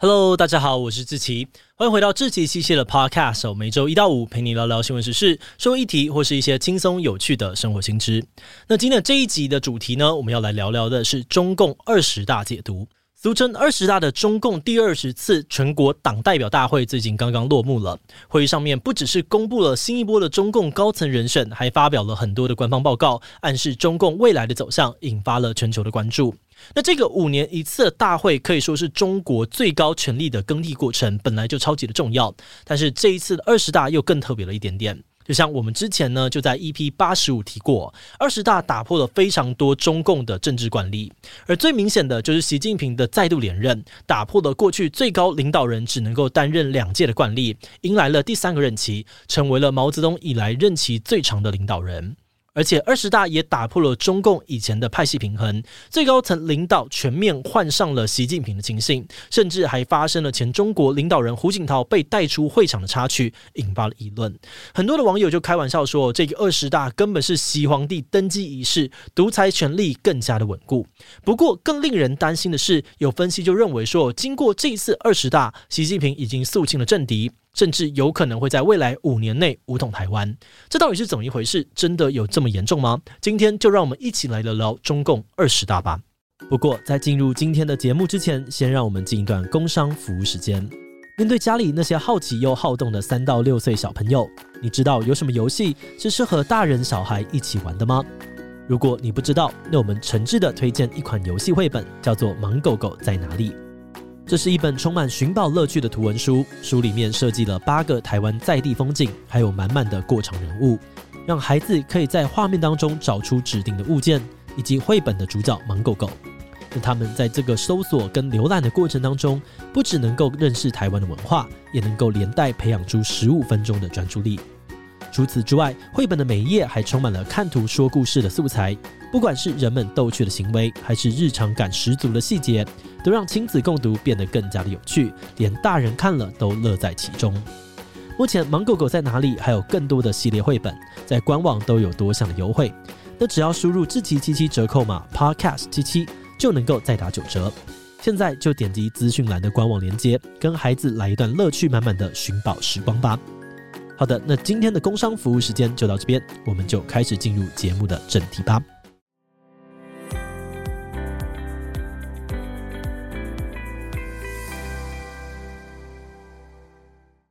Hello，大家好，我是志奇，欢迎回到志祺七七的 Podcast，每周一到五陪你聊聊新闻时事、社会议题或是一些轻松有趣的生活新知。那今天这一集的主题呢，我们要来聊聊的是中共二十大解读。俗称二十大的中共第二十次全国党代表大会最近刚刚落幕了。会议上面不只是公布了新一波的中共高层人选，还发表了很多的官方报告，暗示中共未来的走向，引发了全球的关注。那这个五年一次的大会可以说是中国最高权力的更替过程，本来就超级的重要。但是这一次的二十大又更特别了一点点。就像我们之前呢，就在 EP 八十五提过，二十大打破了非常多中共的政治惯例，而最明显的就是习近平的再度连任，打破了过去最高领导人只能够担任两届的惯例，迎来了第三个任期，成为了毛泽东以来任期最长的领导人。而且二十大也打破了中共以前的派系平衡，最高层领导全面换上了习近平的亲信，甚至还发生了前中国领导人胡锦涛被带出会场的插曲，引发了议论。很多的网友就开玩笑说，这个二十大根本是习皇帝登基仪式，独裁权力更加的稳固。不过，更令人担心的是，有分析就认为说，经过这一次二十大，习近平已经肃清了政敌。甚至有可能会在未来五年内武统台湾，这到底是怎么一回事？真的有这么严重吗？今天就让我们一起来聊聊中共二十大吧。不过在进入今天的节目之前，先让我们进一段工商服务时间。面对家里那些好奇又好动的三到六岁小朋友，你知道有什么游戏是适合大人小孩一起玩的吗？如果你不知道，那我们诚挚的推荐一款游戏绘本，叫做《盲狗狗在哪里》。这是一本充满寻宝乐趣的图文书，书里面设计了八个台湾在地风景，还有满满的过场人物，让孩子可以在画面当中找出指定的物件，以及绘本的主角盲狗狗。那他们在这个搜索跟浏览的过程当中，不只能够认识台湾的文化，也能够连带培养出十五分钟的专注力。除此之外，绘本的每一页还充满了看图说故事的素材，不管是人们逗趣的行为，还是日常感十足的细节，都让亲子共读变得更加的有趣，连大人看了都乐在其中。目前《盲狗狗在哪里》还有更多的系列绘本，在官网都有多项的优惠，那只要输入志祺七七折扣码 Podcast 七七，就能够再打九折。现在就点击资讯栏的官网链接，跟孩子来一段乐趣满满的寻宝时光吧。好的，那今天的工商服务时间就到这边，我们就开始进入节目的正题吧。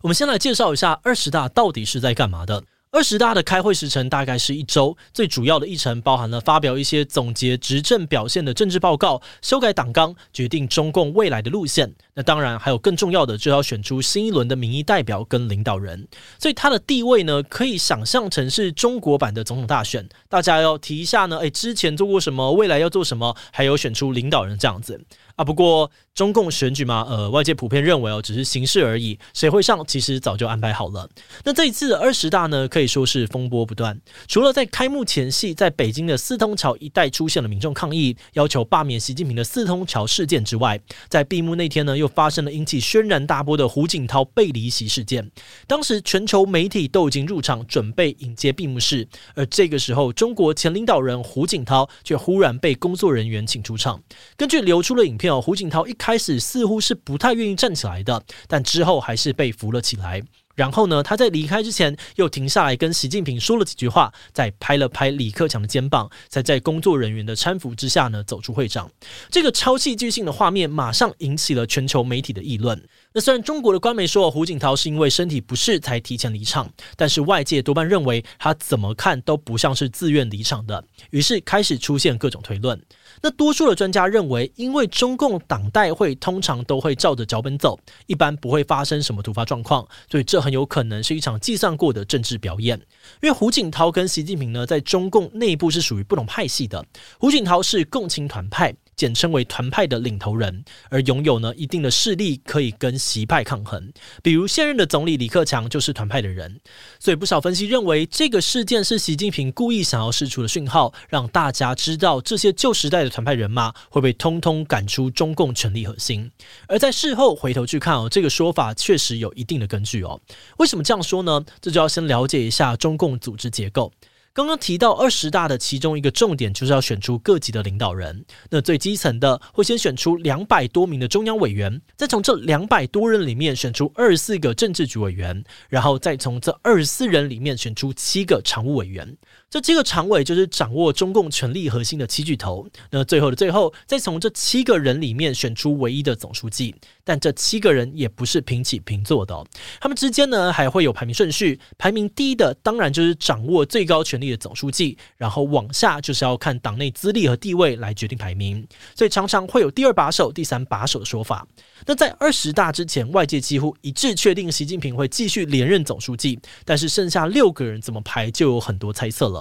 我们先来介绍一下二十大到底是在干嘛的。二十大的开会时程大概是一周，最主要的议程包含了发表一些总结执政表现的政治报告、修改党纲、决定中共未来的路线。那当然还有更重要的，就要选出新一轮的民意代表跟领导人。所以它的地位呢，可以想象成是中国版的总统大选。大家要提一下呢，诶，之前做过什么，未来要做什么，还有选出领导人这样子。啊，不过中共选举嘛，呃，外界普遍认为哦，只是形式而已，谁会上其实早就安排好了。那这一次的二十大呢，可以说是风波不断。除了在开幕前夕，在北京的四通桥一带出现了民众抗议，要求罢免习近平的四通桥事件之外，在闭幕那天呢，又发生了引起轩然大波的胡锦涛被离席事件。当时全球媒体都已经入场准备迎接闭幕式，而这个时候，中国前领导人胡锦涛却忽然被工作人员请出场。根据流出的影片哦。胡锦涛一开开始似乎是不太愿意站起来的，但之后还是被扶了起来。然后呢，他在离开之前又停下来跟习近平说了几句话，再拍了拍李克强的肩膀，才在工作人员的搀扶之下呢走出会场。这个超戏剧性的画面马上引起了全球媒体的议论。那虽然中国的官媒说胡锦涛是因为身体不适才提前离场，但是外界多半认为他怎么看都不像是自愿离场的，于是开始出现各种推论。那多数的专家认为，因为中共党代会通常都会照着脚本走，一般不会发生什么突发状况，所以这很有可能是一场计算过的政治表演。因为胡锦涛跟习近平呢，在中共内部是属于不同派系的，胡锦涛是共青团派。简称为团派的领头人，而拥有呢一定的势力，可以跟习派抗衡。比如现任的总理李克强就是团派的人，所以不少分析认为，这个事件是习近平故意想要释出的讯号，让大家知道这些旧时代的团派人马会被通通赶出中共权力核心。而在事后回头去看哦，这个说法确实有一定的根据哦。为什么这样说呢？这就要先了解一下中共组织结构。刚刚提到二十大的其中一个重点就是要选出各级的领导人。那最基层的会先选出两百多名的中央委员，再从这两百多人里面选出二十四个政治局委员，然后再从这二十四人里面选出七个常务委员。这七个常委就是掌握中共权力核心的七巨头。那最后的最后，再从这七个人里面选出唯一的总书记。但这七个人也不是平起平坐的，他们之间呢还会有排名顺序。排名第一的当然就是掌握最高权力的总书记，然后往下就是要看党内资历和地位来决定排名。所以常常会有第二把手、第三把手的说法。那在二十大之前，外界几乎一致确定习近平会继续连任总书记，但是剩下六个人怎么排就有很多猜测了。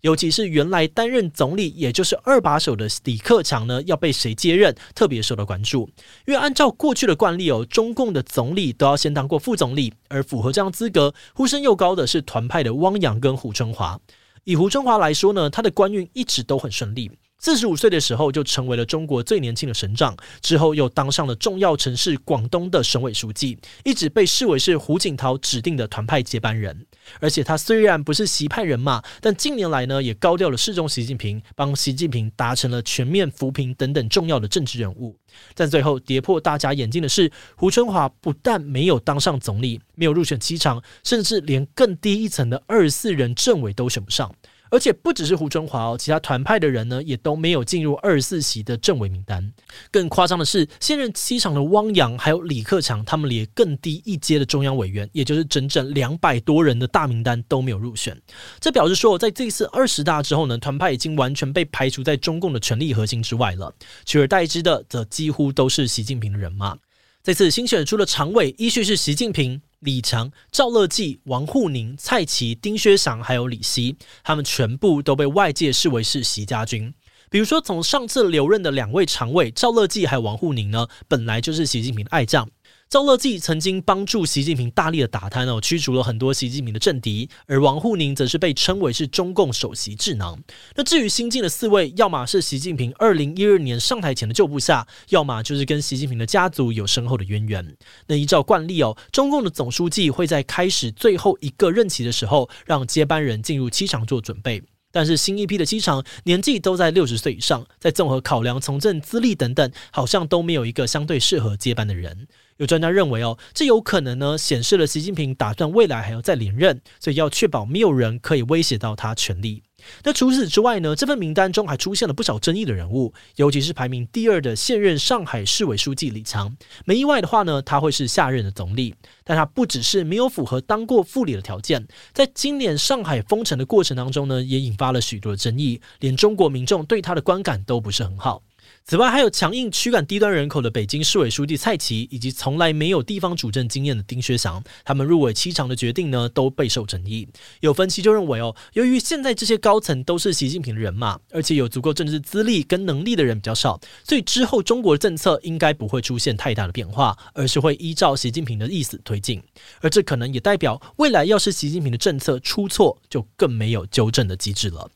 尤其是原来担任总理，也就是二把手的李克强呢，要被谁接任，特别受到关注。因为按照过去的惯例哦，中共的总理都要先当过副总理，而符合这样资格、呼声又高的是团派的汪洋跟胡春华。以胡春华来说呢，他的官运一直都很顺利。四十五岁的时候就成为了中国最年轻的省长，之后又当上了重要城市广东的省委书记，一直被视为是胡锦涛指定的团派接班人。而且他虽然不是习派人马，但近年来呢也高调了示众习近平，帮习近平达成了全面扶贫等等重要的政治任务。但最后跌破大家眼镜的是，胡春华不但没有当上总理，没有入选七常，甚至连更低一层的二十四人政委都选不上。而且不只是胡春华哦，其他团派的人呢，也都没有进入二十四席的政委名单。更夸张的是，现任七常的汪洋还有李克强，他们连更低一阶的中央委员，也就是整整两百多人的大名单都没有入选。这表示说，在这次二十大之后呢，团派已经完全被排除在中共的权力核心之外了，取而代之的则几乎都是习近平的人马。这次新选出的常委依序是习近平。李强、赵乐际、王沪宁、蔡奇、丁薛祥，还有李希，他们全部都被外界视为是习家军。比如说，从上次留任的两位常委赵乐际还有王沪宁呢，本来就是习近平爱将。赵乐际曾经帮助习近平大力的打贪哦，驱逐了很多习近平的政敌，而王沪宁则是被称为是中共首席智囊。那至于新进的四位，要么是习近平二零一二年上台前的旧部下，要么就是跟习近平的家族有深厚的渊源。那依照惯例哦，中共的总书记会在开始最后一个任期的时候，让接班人进入七场做准备。但是新一批的七场年纪都在六十岁以上，在综合考量从政资历等等，好像都没有一个相对适合接班的人。有专家认为，哦，这有可能呢，显示了习近平打算未来还要再连任，所以要确保没有人可以威胁到他权力。那除此之外呢，这份名单中还出现了不少争议的人物，尤其是排名第二的现任上海市委书记李强。没意外的话呢，他会是下任的总理。但他不只是没有符合当过副理的条件，在今年上海封城的过程当中呢，也引发了许多争议，连中国民众对他的观感都不是很好。此外，还有强硬驱赶低端人口的北京市委书记蔡奇，以及从来没有地方主政经验的丁薛祥，他们入委七常的决定呢，都备受争议。有分析就认为哦，由于现在这些高层都是习近平的人马，而且有足够政治资历跟能力的人比较少，所以之后中国政策应该不会出现太大的变化，而是会依照习近平的意思推进。而这可能也代表未来要是习近平的政策出错，就更没有纠正的机制了。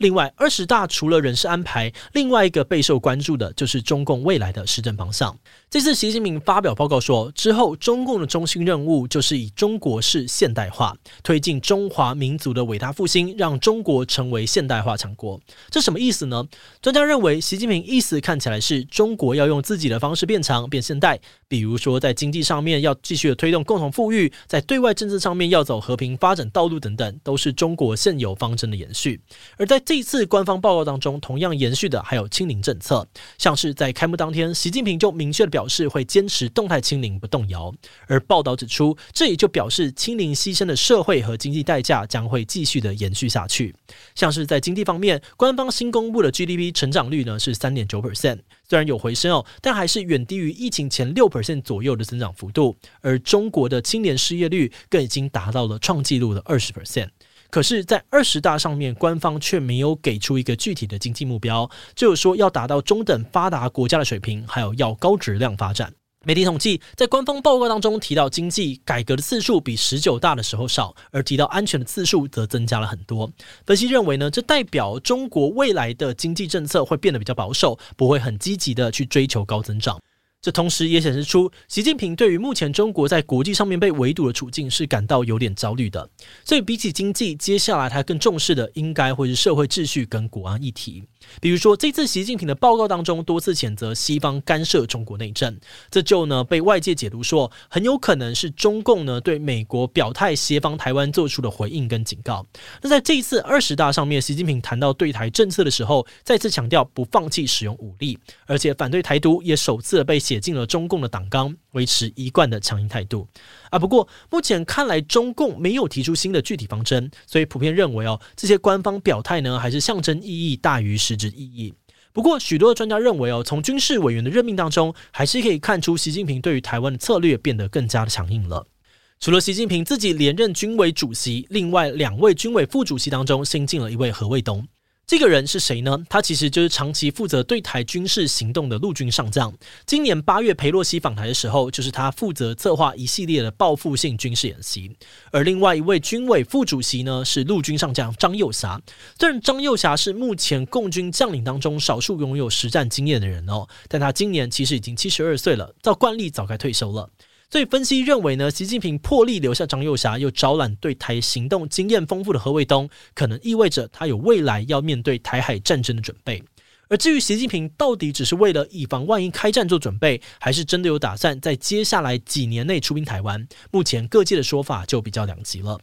另外，二十大除了人事安排，另外一个备受关注的就是中共未来的施政方向。这次习近平发表报告说，之后中共的中心任务就是以中国式现代化推进中华民族的伟大复兴，让中国成为现代化强国。这什么意思呢？专家认为，习近平意思看起来是中国要用自己的方式变强、变现代，比如说在经济上面要继续的推动共同富裕，在对外政治上面要走和平发展道路等等，都是中国现有方针的延续。而在这一次官方报告当中，同样延续的还有清零政策，像是在开幕当天，习近平就明确的表示会坚持动态清零不动摇。而报道指出，这也就表示清零牺牲的社会和经济代价将会继续的延续下去。像是在经济方面，官方新公布的 GDP 成长率呢是三点九 percent，虽然有回升哦，但还是远低于疫情前六 percent 左右的增长幅度。而中国的青年失业率更已经达到了创纪录的二十 percent。可是，在二十大上面，官方却没有给出一个具体的经济目标，就是说要达到中等发达国家的水平，还有要高质量发展。媒体统计，在官方报告当中提到经济改革的次数比十九大的时候少，而提到安全的次数则增加了很多。分析认为呢，这代表中国未来的经济政策会变得比较保守，不会很积极的去追求高增长。这同时也显示出，习近平对于目前中国在国际上面被围堵的处境是感到有点焦虑的。所以，比起经济，接下来他更重视的应该会是社会秩序跟国安议题。比如说，这次习近平的报告当中多次谴责西方干涉中国内政，这就呢被外界解读说，很有可能是中共呢对美国表态协防台湾做出的回应跟警告。那在这一次二十大上面，习近平谈到对台政策的时候，再次强调不放弃使用武力，而且反对台独也首次被。写进了中共的党纲，维持一贯的强硬态度啊。不过目前看来，中共没有提出新的具体方针，所以普遍认为哦，这些官方表态呢，还是象征意义大于实质意义。不过，许多的专家认为哦，从军事委员的任命当中，还是可以看出习近平对于台湾的策略变得更加的强硬了。除了习近平自己连任军委主席，另外两位军委副主席当中，新进了一位何卫东。这个人是谁呢？他其实就是长期负责对台军事行动的陆军上将。今年八月裴洛西访台的时候，就是他负责策划一系列的报复性军事演习。而另外一位军委副主席呢，是陆军上将张幼侠。虽然张幼侠是目前共军将领当中少数拥有实战经验的人哦，但他今年其实已经七十二岁了，照惯例早该退休了。所以分析认为呢，习近平破例留下张又侠，又招揽对台行动经验丰富的何卫东，可能意味着他有未来要面对台海战争的准备。而至于习近平到底只是为了以防万一开战做准备，还是真的有打算在接下来几年内出兵台湾，目前各界的说法就比较两极了。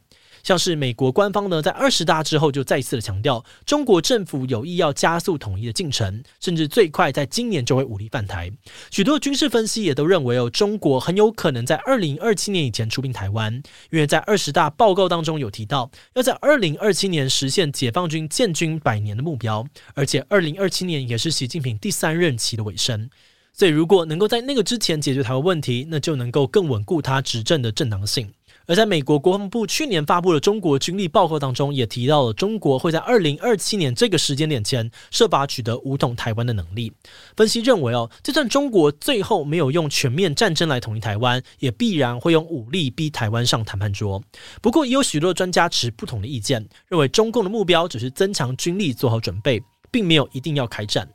像是美国官方呢，在二十大之后就再次的强调，中国政府有意要加速统一的进程，甚至最快在今年就会武力犯台。许多军事分析也都认为哦，中国很有可能在二零二七年以前出兵台湾，因为在二十大报告当中有提到，要在二零二七年实现解放军建军百年的目标，而且二零二七年也是习近平第三任期的尾声。所以，如果能够在那个之前解决台湾问题，那就能够更稳固他执政的正当性。而在美国国防部去年发布的中国军力报告当中，也提到了中国会在二零二七年这个时间点前设法取得武统台湾的能力。分析认为，哦，就算中国最后没有用全面战争来统一台湾，也必然会用武力逼台湾上谈判桌。不过，也有许多专家持不同的意见，认为中共的目标只是增强军力，做好准备，并没有一定要开战。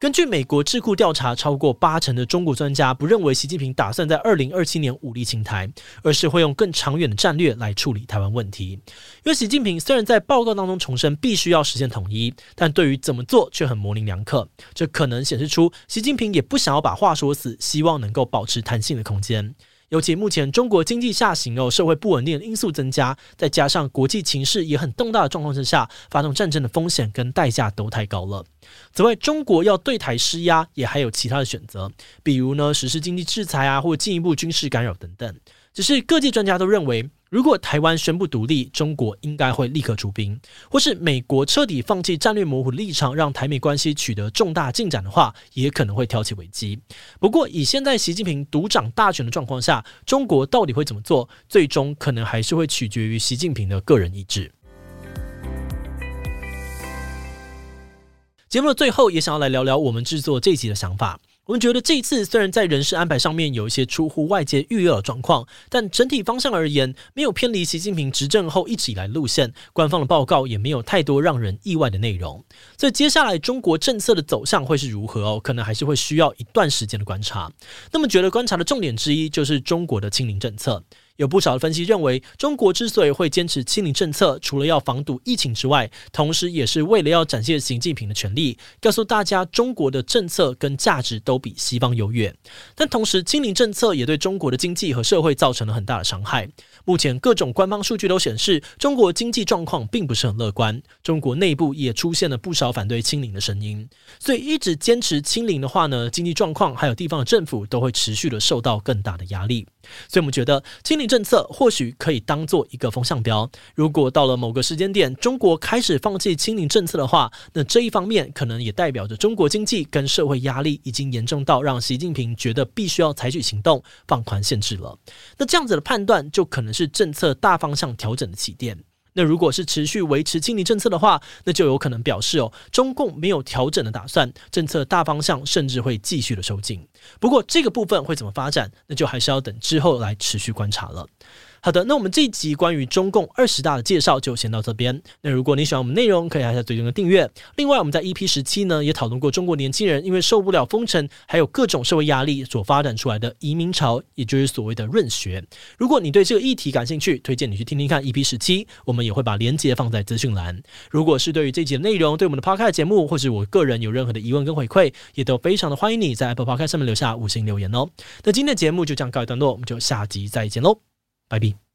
根据美国智库调查，超过八成的中国专家不认为习近平打算在二零二七年武力侵台，而是会用更长远的战略来处理台湾问题。因为习近平虽然在报告当中重申必须要实现统一，但对于怎么做却很模棱两可。这可能显示出习近平也不想要把话说死，希望能够保持弹性的空间。尤其目前中国经济下行哦，社会不稳定的因素增加，再加上国际情势也很动荡的状况之下，发动战争的风险跟代价都太高了。此外，中国要对台施压，也还有其他的选择，比如呢，实施经济制裁啊，或进一步军事干扰等等。只是各界专家都认为，如果台湾宣布独立，中国应该会立刻出兵；或是美国彻底放弃战略模糊立场，让台美关系取得重大进展的话，也可能会挑起危机。不过，以现在习近平独掌大权的状况下，中国到底会怎么做，最终可能还是会取决于习近平的个人意志。节目的最后，也想要来聊聊我们制作这集的想法。我们觉得这一次虽然在人事安排上面有一些出乎外界预料的状况，但整体方向而言，没有偏离习近平执政后一直以来路线。官方的报告也没有太多让人意外的内容。所以接下来中国政策的走向会是如何哦？可能还是会需要一段时间的观察。那么，觉得观察的重点之一就是中国的清零政策。有不少的分析认为，中国之所以会坚持清零政策，除了要防堵疫情之外，同时也是为了要展现习近平的权力，告诉大家中国的政策跟价值都比西方优越。但同时，清零政策也对中国的经济和社会造成了很大的伤害。目前各种官方数据都显示，中国经济状况并不是很乐观。中国内部也出现了不少反对清零的声音。所以，一直坚持清零的话呢，经济状况还有地方的政府都会持续的受到更大的压力。所以，我们觉得清零政策或许可以当做一个风向标。如果到了某个时间点，中国开始放弃清零政策的话，那这一方面可能也代表着中国经济跟社会压力已经严重到让习近平觉得必须要采取行动，放宽限制了。那这样子的判断，就可能是政策大方向调整的起点。那如果是持续维持清理政策的话，那就有可能表示哦，中共没有调整的打算，政策大方向甚至会继续的收紧。不过这个部分会怎么发展，那就还是要等之后来持续观察了。好的，那我们这一集关于中共二十大的介绍就先到这边。那如果你喜欢我们内容，可以按下最终的订阅。另外，我们在 EP 十七呢也讨论过中国年轻人因为受不了封城，还有各种社会压力所发展出来的移民潮，也就是所谓的润学。如果你对这个议题感兴趣，推荐你去听听看 EP 十七，我们也会把链接放在资讯栏。如果是对于这集的内容，对我们的 Podcast 节目，或是我个人有任何的疑问跟回馈，也都非常的欢迎你在 Apple Podcast 上面留下五星留言哦。那今天的节目就这样告一段落，我们就下集再见喽。Bye bye.